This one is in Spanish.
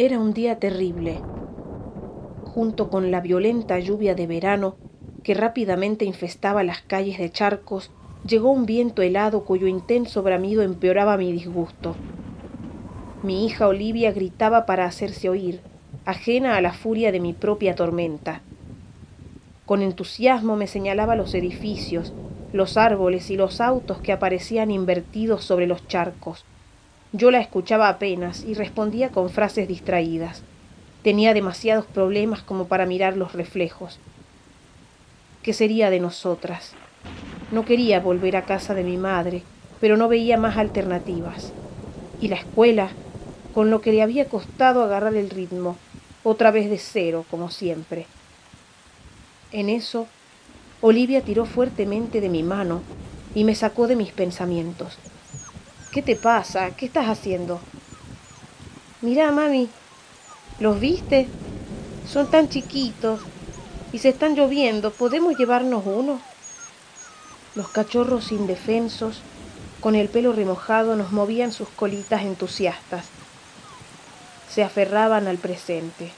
Era un día terrible. Junto con la violenta lluvia de verano que rápidamente infestaba las calles de charcos, llegó un viento helado cuyo intenso bramido empeoraba mi disgusto. Mi hija Olivia gritaba para hacerse oír, ajena a la furia de mi propia tormenta. Con entusiasmo me señalaba los edificios, los árboles y los autos que aparecían invertidos sobre los charcos. Yo la escuchaba apenas y respondía con frases distraídas. Tenía demasiados problemas como para mirar los reflejos. ¿Qué sería de nosotras? No quería volver a casa de mi madre, pero no veía más alternativas. Y la escuela, con lo que le había costado agarrar el ritmo, otra vez de cero, como siempre. En eso, Olivia tiró fuertemente de mi mano y me sacó de mis pensamientos. ¿Qué te pasa? ¿Qué estás haciendo? Mira, mami, ¿los viste? Son tan chiquitos y se están lloviendo. ¿Podemos llevarnos uno? Los cachorros indefensos, con el pelo remojado, nos movían sus colitas entusiastas. Se aferraban al presente.